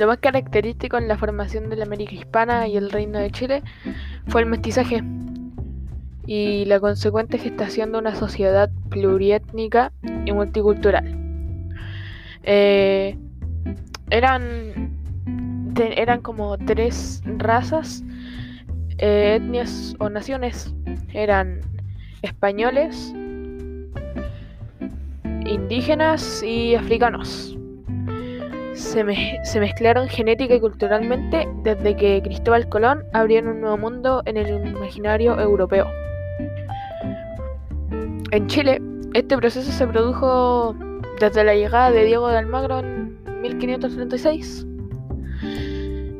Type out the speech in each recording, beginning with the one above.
Lo más característico en la formación de la América Hispana y el Reino de Chile fue el mestizaje y la consecuente gestación de una sociedad pluriétnica y multicultural. Eh, eran, eran como tres razas, eh, etnias o naciones. Eran españoles, indígenas y africanos. Se, se, mezclaron genética y culturalmente desde que Cristóbal Colón abrió un nuevo mundo en el imaginario europeo. En Chile, este proceso se produjo desde la llegada de Diego de Almagro en 1536.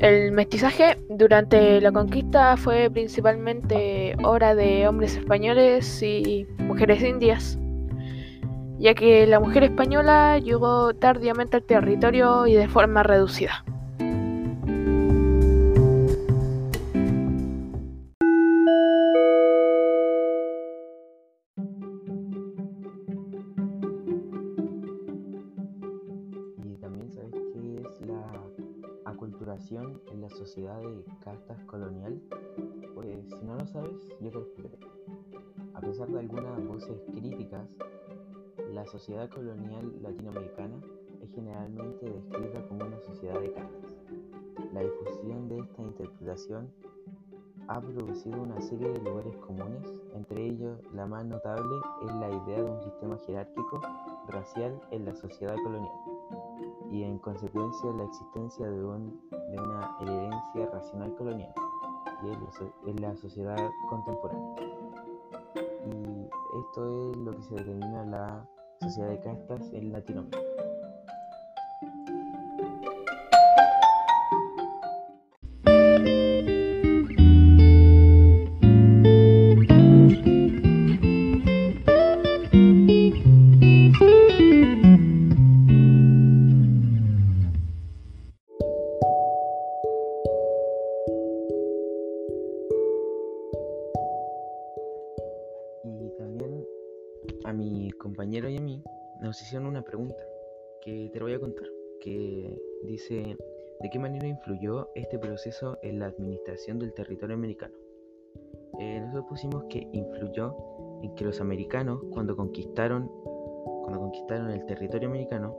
El mestizaje durante la conquista fue principalmente obra de hombres españoles y mujeres indias, ya que la mujer española llegó tardíamente al territorio y de forma reducida. en la sociedad de castas colonial? Pues si no lo sabes, yo te lo explicaré. A pesar de algunas voces críticas, la sociedad colonial latinoamericana es generalmente descrita como una sociedad de castas. La difusión de esta interpretación ha producido una serie de lugares comunes, entre ellos la más notable es la idea de un sistema jerárquico racial en la sociedad colonial y en consecuencia la existencia de, una herencia racional colonial y en la sociedad contemporánea. Y esto es lo que se determina la sociedad de castas en Latinoamérica. A mi compañero y a mí nos hicieron una pregunta que te voy a contar, que dice, ¿de qué manera influyó este proceso en la administración del territorio americano? Eh, nosotros pusimos que influyó en que los americanos, cuando conquistaron, cuando conquistaron el territorio americano,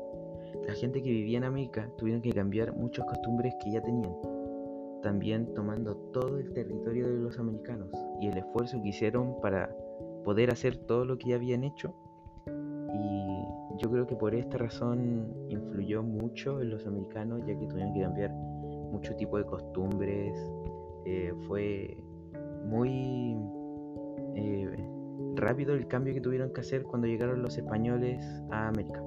la gente que vivía en América tuvieron que cambiar muchas costumbres que ya tenían, también tomando todo el territorio de los americanos y el esfuerzo que hicieron para poder hacer todo lo que ya habían hecho. Y yo creo que por esta razón influyó mucho en los americanos, ya que tuvieron que cambiar mucho tipo de costumbres. Eh, fue muy eh, rápido el cambio que tuvieron que hacer cuando llegaron los españoles a América.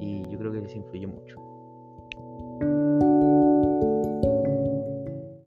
Y yo creo que les influyó mucho.